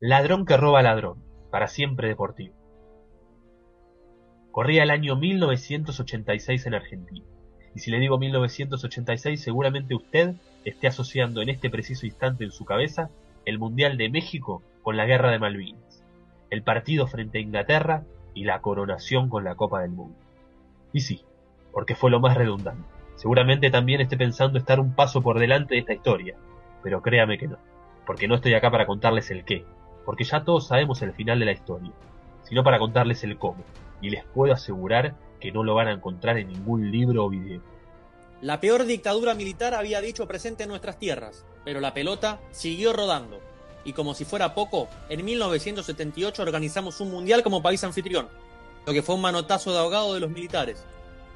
Ladrón que roba ladrón, para siempre deportivo. Corría el año 1986 en Argentina. Y si le digo 1986, seguramente usted esté asociando en este preciso instante en su cabeza el Mundial de México con la Guerra de Malvinas, el partido frente a Inglaterra y la coronación con la Copa del Mundo. Y sí, porque fue lo más redundante. Seguramente también esté pensando estar un paso por delante de esta historia, pero créame que no, porque no estoy acá para contarles el qué, porque ya todos sabemos el final de la historia, sino para contarles el cómo, y les puedo asegurar que no lo van a encontrar en ningún libro o video. La peor dictadura militar había dicho presente en nuestras tierras, pero la pelota siguió rodando. Y como si fuera poco, en 1978 organizamos un mundial como país anfitrión, lo que fue un manotazo de ahogado de los militares.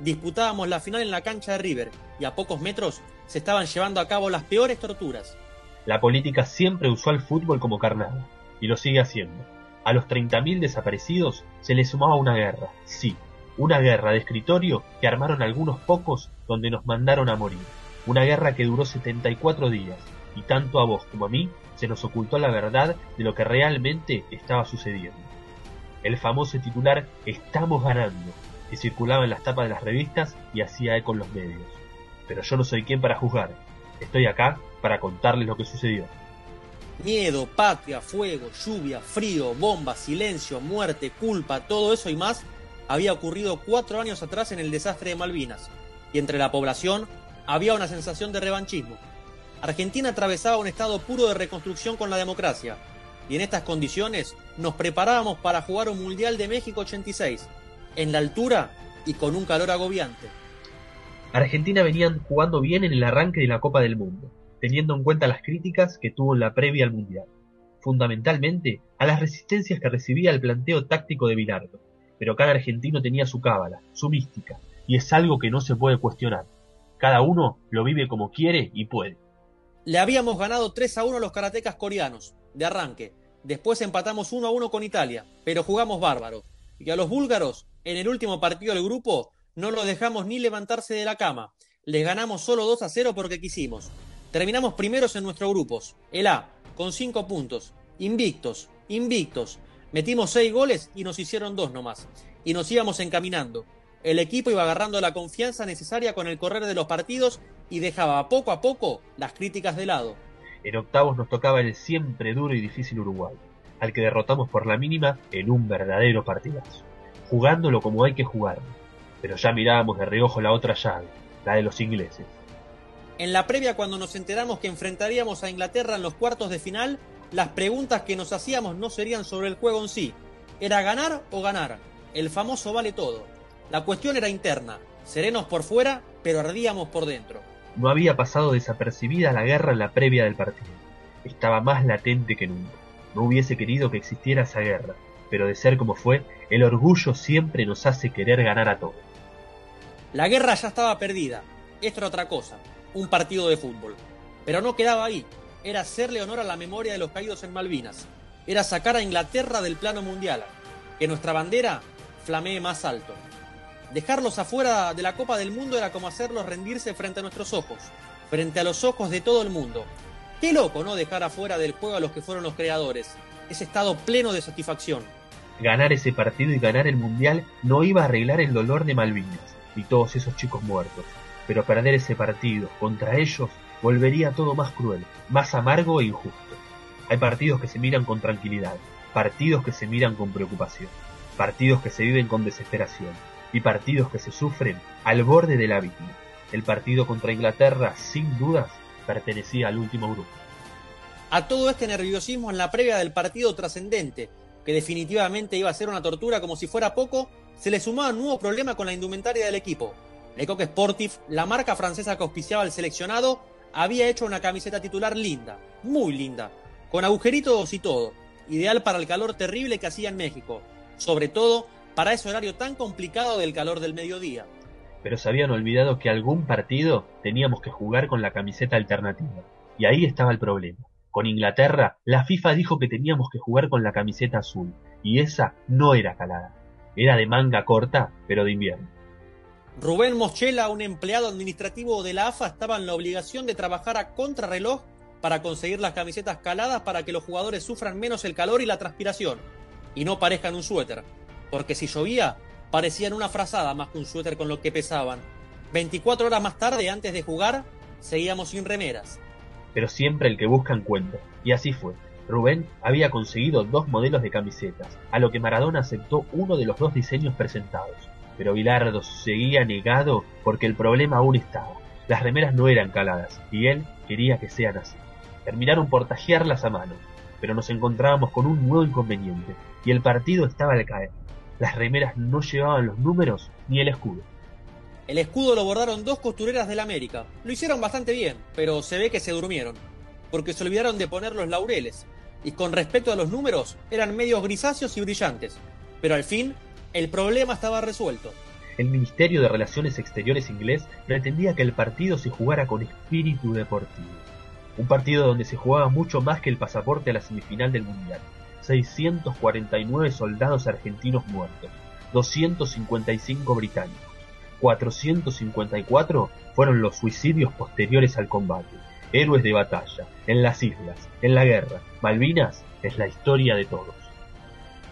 Disputábamos la final en la cancha de River y a pocos metros se estaban llevando a cabo las peores torturas. La política siempre usó al fútbol como carnada y lo sigue haciendo. A los 30.000 desaparecidos se le sumaba una guerra, sí, una guerra de escritorio que armaron algunos pocos donde nos mandaron a morir. Una guerra que duró 74 días y tanto a vos como a mí se nos ocultó la verdad de lo que realmente estaba sucediendo. El famoso titular Estamos ganando, que circulaba en las tapas de las revistas y hacía eco en los medios. Pero yo no soy quien para juzgar. Estoy acá para contarles lo que sucedió. Miedo, patria, fuego, lluvia, frío, bomba, silencio, muerte, culpa, todo eso y más había ocurrido cuatro años atrás en el desastre de Malvinas, y entre la población había una sensación de revanchismo. Argentina atravesaba un estado puro de reconstrucción con la democracia, y en estas condiciones nos preparábamos para jugar un Mundial de México 86, en la altura y con un calor agobiante. Argentina venían jugando bien en el arranque de la Copa del Mundo, teniendo en cuenta las críticas que tuvo en la previa al Mundial, fundamentalmente a las resistencias que recibía el planteo táctico de Bilardo, pero cada argentino tenía su cábala, su mística, y es algo que no se puede cuestionar. Cada uno lo vive como quiere y puede. Le habíamos ganado 3 a 1 a los karatecas coreanos, de arranque. Después empatamos 1 a 1 con Italia, pero jugamos bárbaro. Y a los búlgaros, en el último partido del grupo, no los dejamos ni levantarse de la cama. Les ganamos solo 2 a 0 porque quisimos. Terminamos primeros en nuestros grupos. El A, con 5 puntos. Invictos, invictos. Metimos 6 goles y nos hicieron 2 nomás. Y nos íbamos encaminando. El equipo iba agarrando la confianza necesaria con el correr de los partidos y dejaba poco a poco las críticas de lado. En octavos nos tocaba el siempre duro y difícil Uruguay, al que derrotamos por la mínima en un verdadero partidazo, jugándolo como hay que jugarlo. Pero ya mirábamos de reojo la otra llave, la de los ingleses. En la previa, cuando nos enteramos que enfrentaríamos a Inglaterra en los cuartos de final, las preguntas que nos hacíamos no serían sobre el juego en sí. Era ganar o ganar. El famoso vale todo. La cuestión era interna. Serenos por fuera, pero ardíamos por dentro. No había pasado desapercibida la guerra en la previa del partido. Estaba más latente que nunca. No hubiese querido que existiera esa guerra, pero de ser como fue, el orgullo siempre nos hace querer ganar a todos. La guerra ya estaba perdida. Esto era otra cosa un partido de fútbol. Pero no quedaba ahí, era hacerle honor a la memoria de los caídos en Malvinas, era sacar a Inglaterra del plano mundial, que nuestra bandera flamee más alto. Dejarlos afuera de la Copa del Mundo era como hacerlos rendirse frente a nuestros ojos, frente a los ojos de todo el mundo. Qué loco, ¿no? Dejar afuera del juego a los que fueron los creadores. Ese estado pleno de satisfacción. Ganar ese partido y ganar el Mundial no iba a arreglar el dolor de Malvinas y todos esos chicos muertos pero perder ese partido contra ellos volvería todo más cruel, más amargo e injusto. Hay partidos que se miran con tranquilidad, partidos que se miran con preocupación, partidos que se viven con desesperación y partidos que se sufren al borde del abismo. El partido contra Inglaterra, sin dudas, pertenecía al último grupo. A todo este nerviosismo en la previa del partido trascendente, que definitivamente iba a ser una tortura como si fuera poco, se le sumaba un nuevo problema con la indumentaria del equipo, Lecoq Sportif, la marca francesa que auspiciaba al seleccionado, había hecho una camiseta titular linda, muy linda, con agujeritos y todo, ideal para el calor terrible que hacía en México, sobre todo para ese horario tan complicado del calor del mediodía. Pero se habían olvidado que algún partido teníamos que jugar con la camiseta alternativa, y ahí estaba el problema. Con Inglaterra, la FIFA dijo que teníamos que jugar con la camiseta azul, y esa no era calada, era de manga corta, pero de invierno. Rubén Moschela, un empleado administrativo de la AFA, estaba en la obligación de trabajar a contrarreloj para conseguir las camisetas caladas para que los jugadores sufran menos el calor y la transpiración y no parezcan un suéter, porque si llovía parecían una frazada más que un suéter con lo que pesaban. 24 horas más tarde, antes de jugar, seguíamos sin remeras. Pero siempre el que busca encuentra, y así fue. Rubén había conseguido dos modelos de camisetas, a lo que Maradona aceptó uno de los dos diseños presentados. Pero Bilardo seguía negado porque el problema aún estaba. Las remeras no eran caladas, y él quería que sean así. Terminaron por tajearlas a mano, pero nos encontrábamos con un nuevo inconveniente, y el partido estaba al caer. Las remeras no llevaban los números ni el escudo. El escudo lo bordaron dos costureras del América. Lo hicieron bastante bien, pero se ve que se durmieron, porque se olvidaron de poner los laureles. Y con respecto a los números, eran medios grisáceos y brillantes. Pero al fin, el problema estaba resuelto. El Ministerio de Relaciones Exteriores inglés pretendía que el partido se jugara con espíritu deportivo. Un partido donde se jugaba mucho más que el pasaporte a la semifinal del Mundial. 649 soldados argentinos muertos, 255 británicos, 454 fueron los suicidios posteriores al combate, héroes de batalla, en las islas, en la guerra. Malvinas es la historia de todos.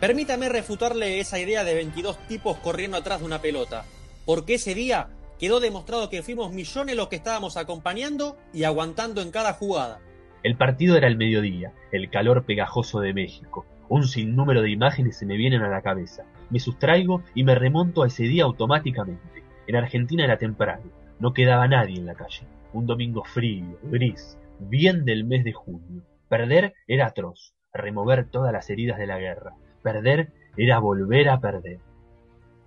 Permítame refutarle esa idea de 22 tipos corriendo atrás de una pelota, porque ese día quedó demostrado que fuimos millones los que estábamos acompañando y aguantando en cada jugada. El partido era el mediodía, el calor pegajoso de México. Un sinnúmero de imágenes se me vienen a la cabeza. Me sustraigo y me remonto a ese día automáticamente. En Argentina era temprano, no quedaba nadie en la calle. Un domingo frío, gris, bien del mes de junio. Perder era atroz, remover todas las heridas de la guerra. Perder era volver a perder.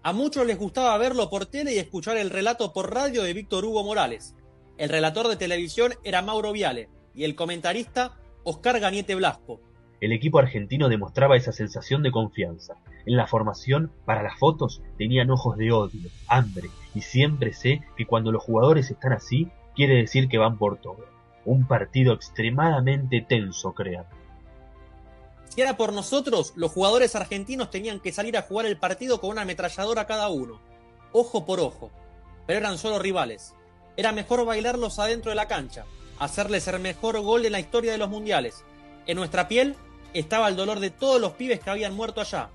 A muchos les gustaba verlo por tele y escuchar el relato por radio de Víctor Hugo Morales. El relator de televisión era Mauro Viale y el comentarista Oscar Gañete Blasco. El equipo argentino demostraba esa sensación de confianza. En la formación, para las fotos, tenían ojos de odio, hambre, y siempre sé que cuando los jugadores están así, quiere decir que van por todo. Un partido extremadamente tenso, crean. Si era por nosotros, los jugadores argentinos tenían que salir a jugar el partido con una ametralladora cada uno, ojo por ojo. Pero eran solo rivales. Era mejor bailarlos adentro de la cancha, hacerles el mejor gol en la historia de los mundiales. En nuestra piel estaba el dolor de todos los pibes que habían muerto allá,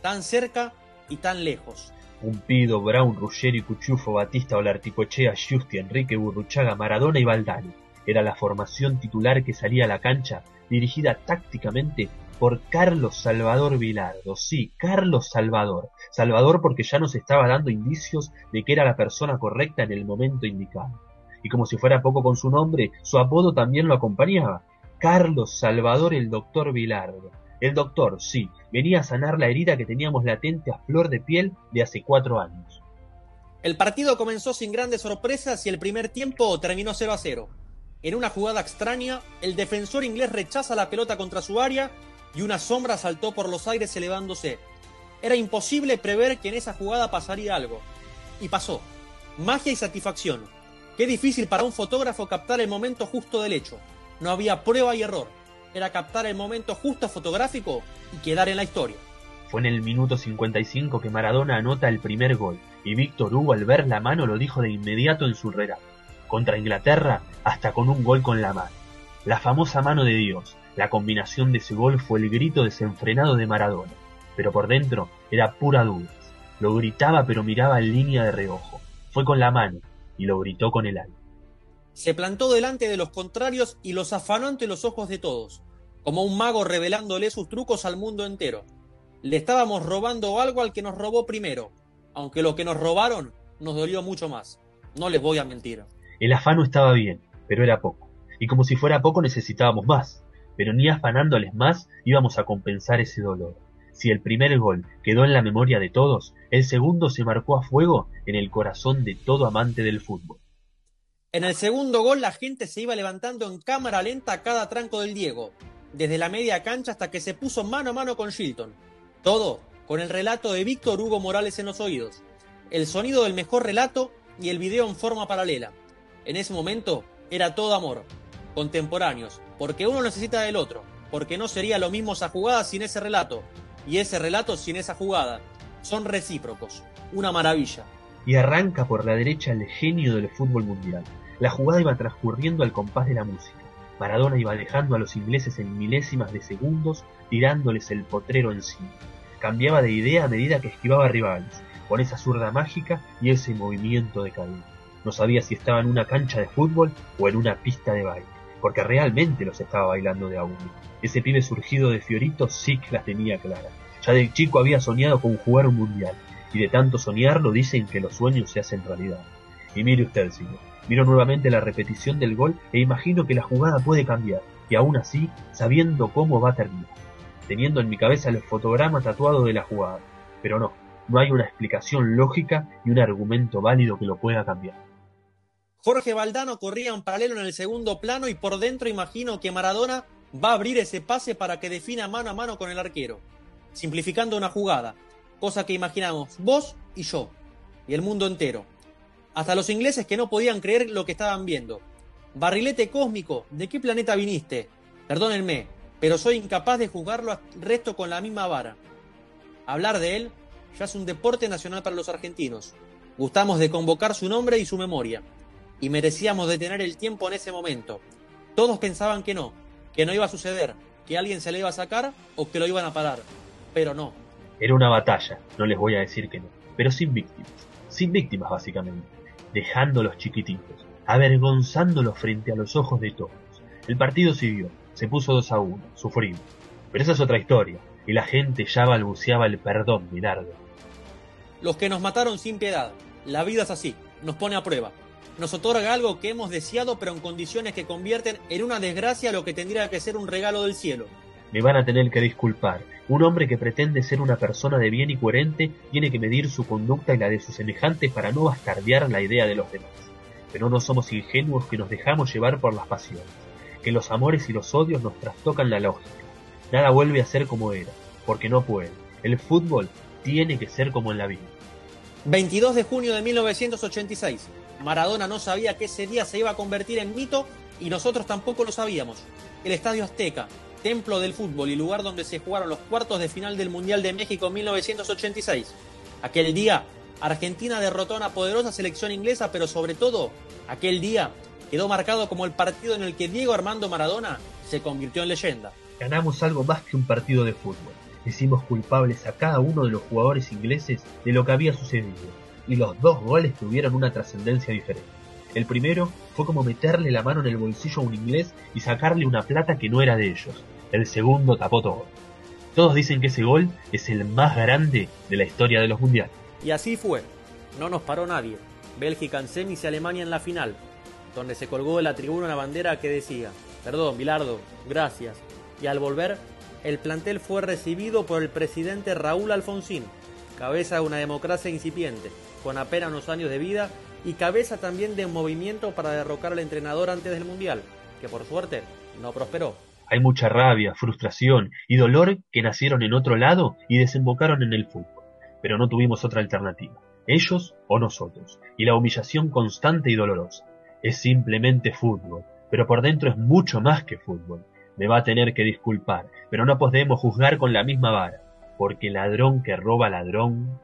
tan cerca y tan lejos. Pumpido, Brown, Ruggeri, Cuchufo, Batista, Olarticochea, Giusti, Enrique Burruchaga, Maradona y Valdani. Era la formación titular que salía a la cancha, dirigida tácticamente por Carlos Salvador Vilardo. Sí, Carlos Salvador. Salvador porque ya nos estaba dando indicios de que era la persona correcta en el momento indicado. Y como si fuera poco con su nombre, su apodo también lo acompañaba. Carlos Salvador el doctor Vilardo. El doctor, sí, venía a sanar la herida que teníamos latente a flor de piel de hace cuatro años. El partido comenzó sin grandes sorpresas y el primer tiempo terminó 0 a 0. En una jugada extraña, el defensor inglés rechaza la pelota contra su área y una sombra saltó por los aires elevándose. Era imposible prever que en esa jugada pasaría algo. Y pasó. Magia y satisfacción. Qué difícil para un fotógrafo captar el momento justo del hecho. No había prueba y error. Era captar el momento justo fotográfico y quedar en la historia. Fue en el minuto 55 que Maradona anota el primer gol, y Víctor Hugo al ver la mano lo dijo de inmediato en su relato. Contra Inglaterra, hasta con un gol con la mano. La famosa mano de Dios, la combinación de ese gol fue el grito desenfrenado de Maradona, pero por dentro era pura duda. Lo gritaba pero miraba en línea de reojo. Fue con la mano y lo gritó con el alma. Se plantó delante de los contrarios y los afanó ante los ojos de todos, como un mago revelándole sus trucos al mundo entero. Le estábamos robando algo al que nos robó primero, aunque lo que nos robaron nos dolió mucho más. No les voy a mentir. El afano estaba bien, pero era poco. Y como si fuera poco necesitábamos más pero ni afanándoles más íbamos a compensar ese dolor. Si el primer gol quedó en la memoria de todos, el segundo se marcó a fuego en el corazón de todo amante del fútbol. En el segundo gol la gente se iba levantando en cámara lenta a cada tranco del Diego, desde la media cancha hasta que se puso mano a mano con Shilton. Todo con el relato de Víctor Hugo Morales en los oídos, el sonido del mejor relato y el video en forma paralela. En ese momento era todo amor, contemporáneos, porque uno necesita del otro, porque no sería lo mismo esa jugada sin ese relato, y ese relato sin esa jugada. Son recíprocos, una maravilla. Y arranca por la derecha el genio del fútbol mundial. La jugada iba transcurriendo al compás de la música. Maradona iba dejando a los ingleses en milésimas de segundos, tirándoles el potrero encima. Cambiaba de idea a medida que esquivaba rivales, con esa zurda mágica y ese movimiento de cadena. No sabía si estaba en una cancha de fútbol o en una pista de baile, porque realmente los estaba bailando de a uno. Ese pibe surgido de Fiorito sí que la tenía clara. Ya de chico había soñado con jugar un mundial, y de tanto soñarlo dicen que los sueños se hacen realidad. Y mire usted, señor, miro nuevamente la repetición del gol e imagino que la jugada puede cambiar, y aún así, sabiendo cómo va a terminar, teniendo en mi cabeza el fotograma tatuado de la jugada. Pero no, no hay una explicación lógica y un argumento válido que lo pueda cambiar. Jorge Valdano corría en paralelo en el segundo plano y por dentro imagino que Maradona va a abrir ese pase para que defina mano a mano con el arquero, simplificando una jugada, cosa que imaginamos vos y yo, y el mundo entero. Hasta los ingleses que no podían creer lo que estaban viendo. Barrilete cósmico, ¿de qué planeta viniste? Perdónenme, pero soy incapaz de juzgarlo al resto con la misma vara. Hablar de él ya es un deporte nacional para los argentinos. Gustamos de convocar su nombre y su memoria. Y merecíamos detener el tiempo en ese momento. Todos pensaban que no, que no iba a suceder, que alguien se le iba a sacar o que lo iban a parar. Pero no. Era una batalla, no les voy a decir que no, pero sin víctimas. Sin víctimas, básicamente. Dejándolos chiquititos, avergonzándolos frente a los ojos de todos. El partido siguió, se puso 2 a 1, sufrimos. Pero esa es otra historia, y la gente ya balbuceaba el perdón, Minardo. Los que nos mataron sin piedad. La vida es así, nos pone a prueba. Nos otorga algo que hemos deseado, pero en condiciones que convierten en una desgracia lo que tendría que ser un regalo del cielo. Me van a tener que disculpar. Un hombre que pretende ser una persona de bien y coherente tiene que medir su conducta y la de sus semejantes para no bastardear la idea de los demás. Pero no somos ingenuos que nos dejamos llevar por las pasiones, que los amores y los odios nos trastocan la lógica. Nada vuelve a ser como era, porque no puede. El fútbol tiene que ser como en la vida. 22 de junio de 1986. Maradona no sabía que ese día se iba a convertir en mito y nosotros tampoco lo sabíamos. El Estadio Azteca, templo del fútbol y lugar donde se jugaron los cuartos de final del Mundial de México en 1986. Aquel día, Argentina derrotó a una poderosa selección inglesa, pero sobre todo, aquel día quedó marcado como el partido en el que Diego Armando Maradona se convirtió en leyenda. Ganamos algo más que un partido de fútbol Hicimos culpables a cada uno de los jugadores ingleses de lo que había sucedido, y los dos goles tuvieron una trascendencia diferente. El primero fue como meterle la mano en el bolsillo a un inglés y sacarle una plata que no era de ellos. El segundo tapó todo. Todos dicen que ese gol es el más grande de la historia de los mundiales. Y así fue. No nos paró nadie. Bélgica en semis y Alemania en la final, donde se colgó de la tribuna una bandera que decía, perdón, Bilardo, gracias. Y al volver el plantel fue recibido por el presidente Raúl Alfonsín, cabeza de una democracia incipiente, con apenas unos años de vida y cabeza también de movimiento para derrocar al entrenador antes del Mundial, que por suerte no prosperó. Hay mucha rabia, frustración y dolor que nacieron en otro lado y desembocaron en el fútbol, pero no tuvimos otra alternativa, ellos o nosotros, y la humillación constante y dolorosa. Es simplemente fútbol, pero por dentro es mucho más que fútbol me va a tener que disculpar, pero no podemos juzgar con la misma vara, porque ladrón que roba ladrón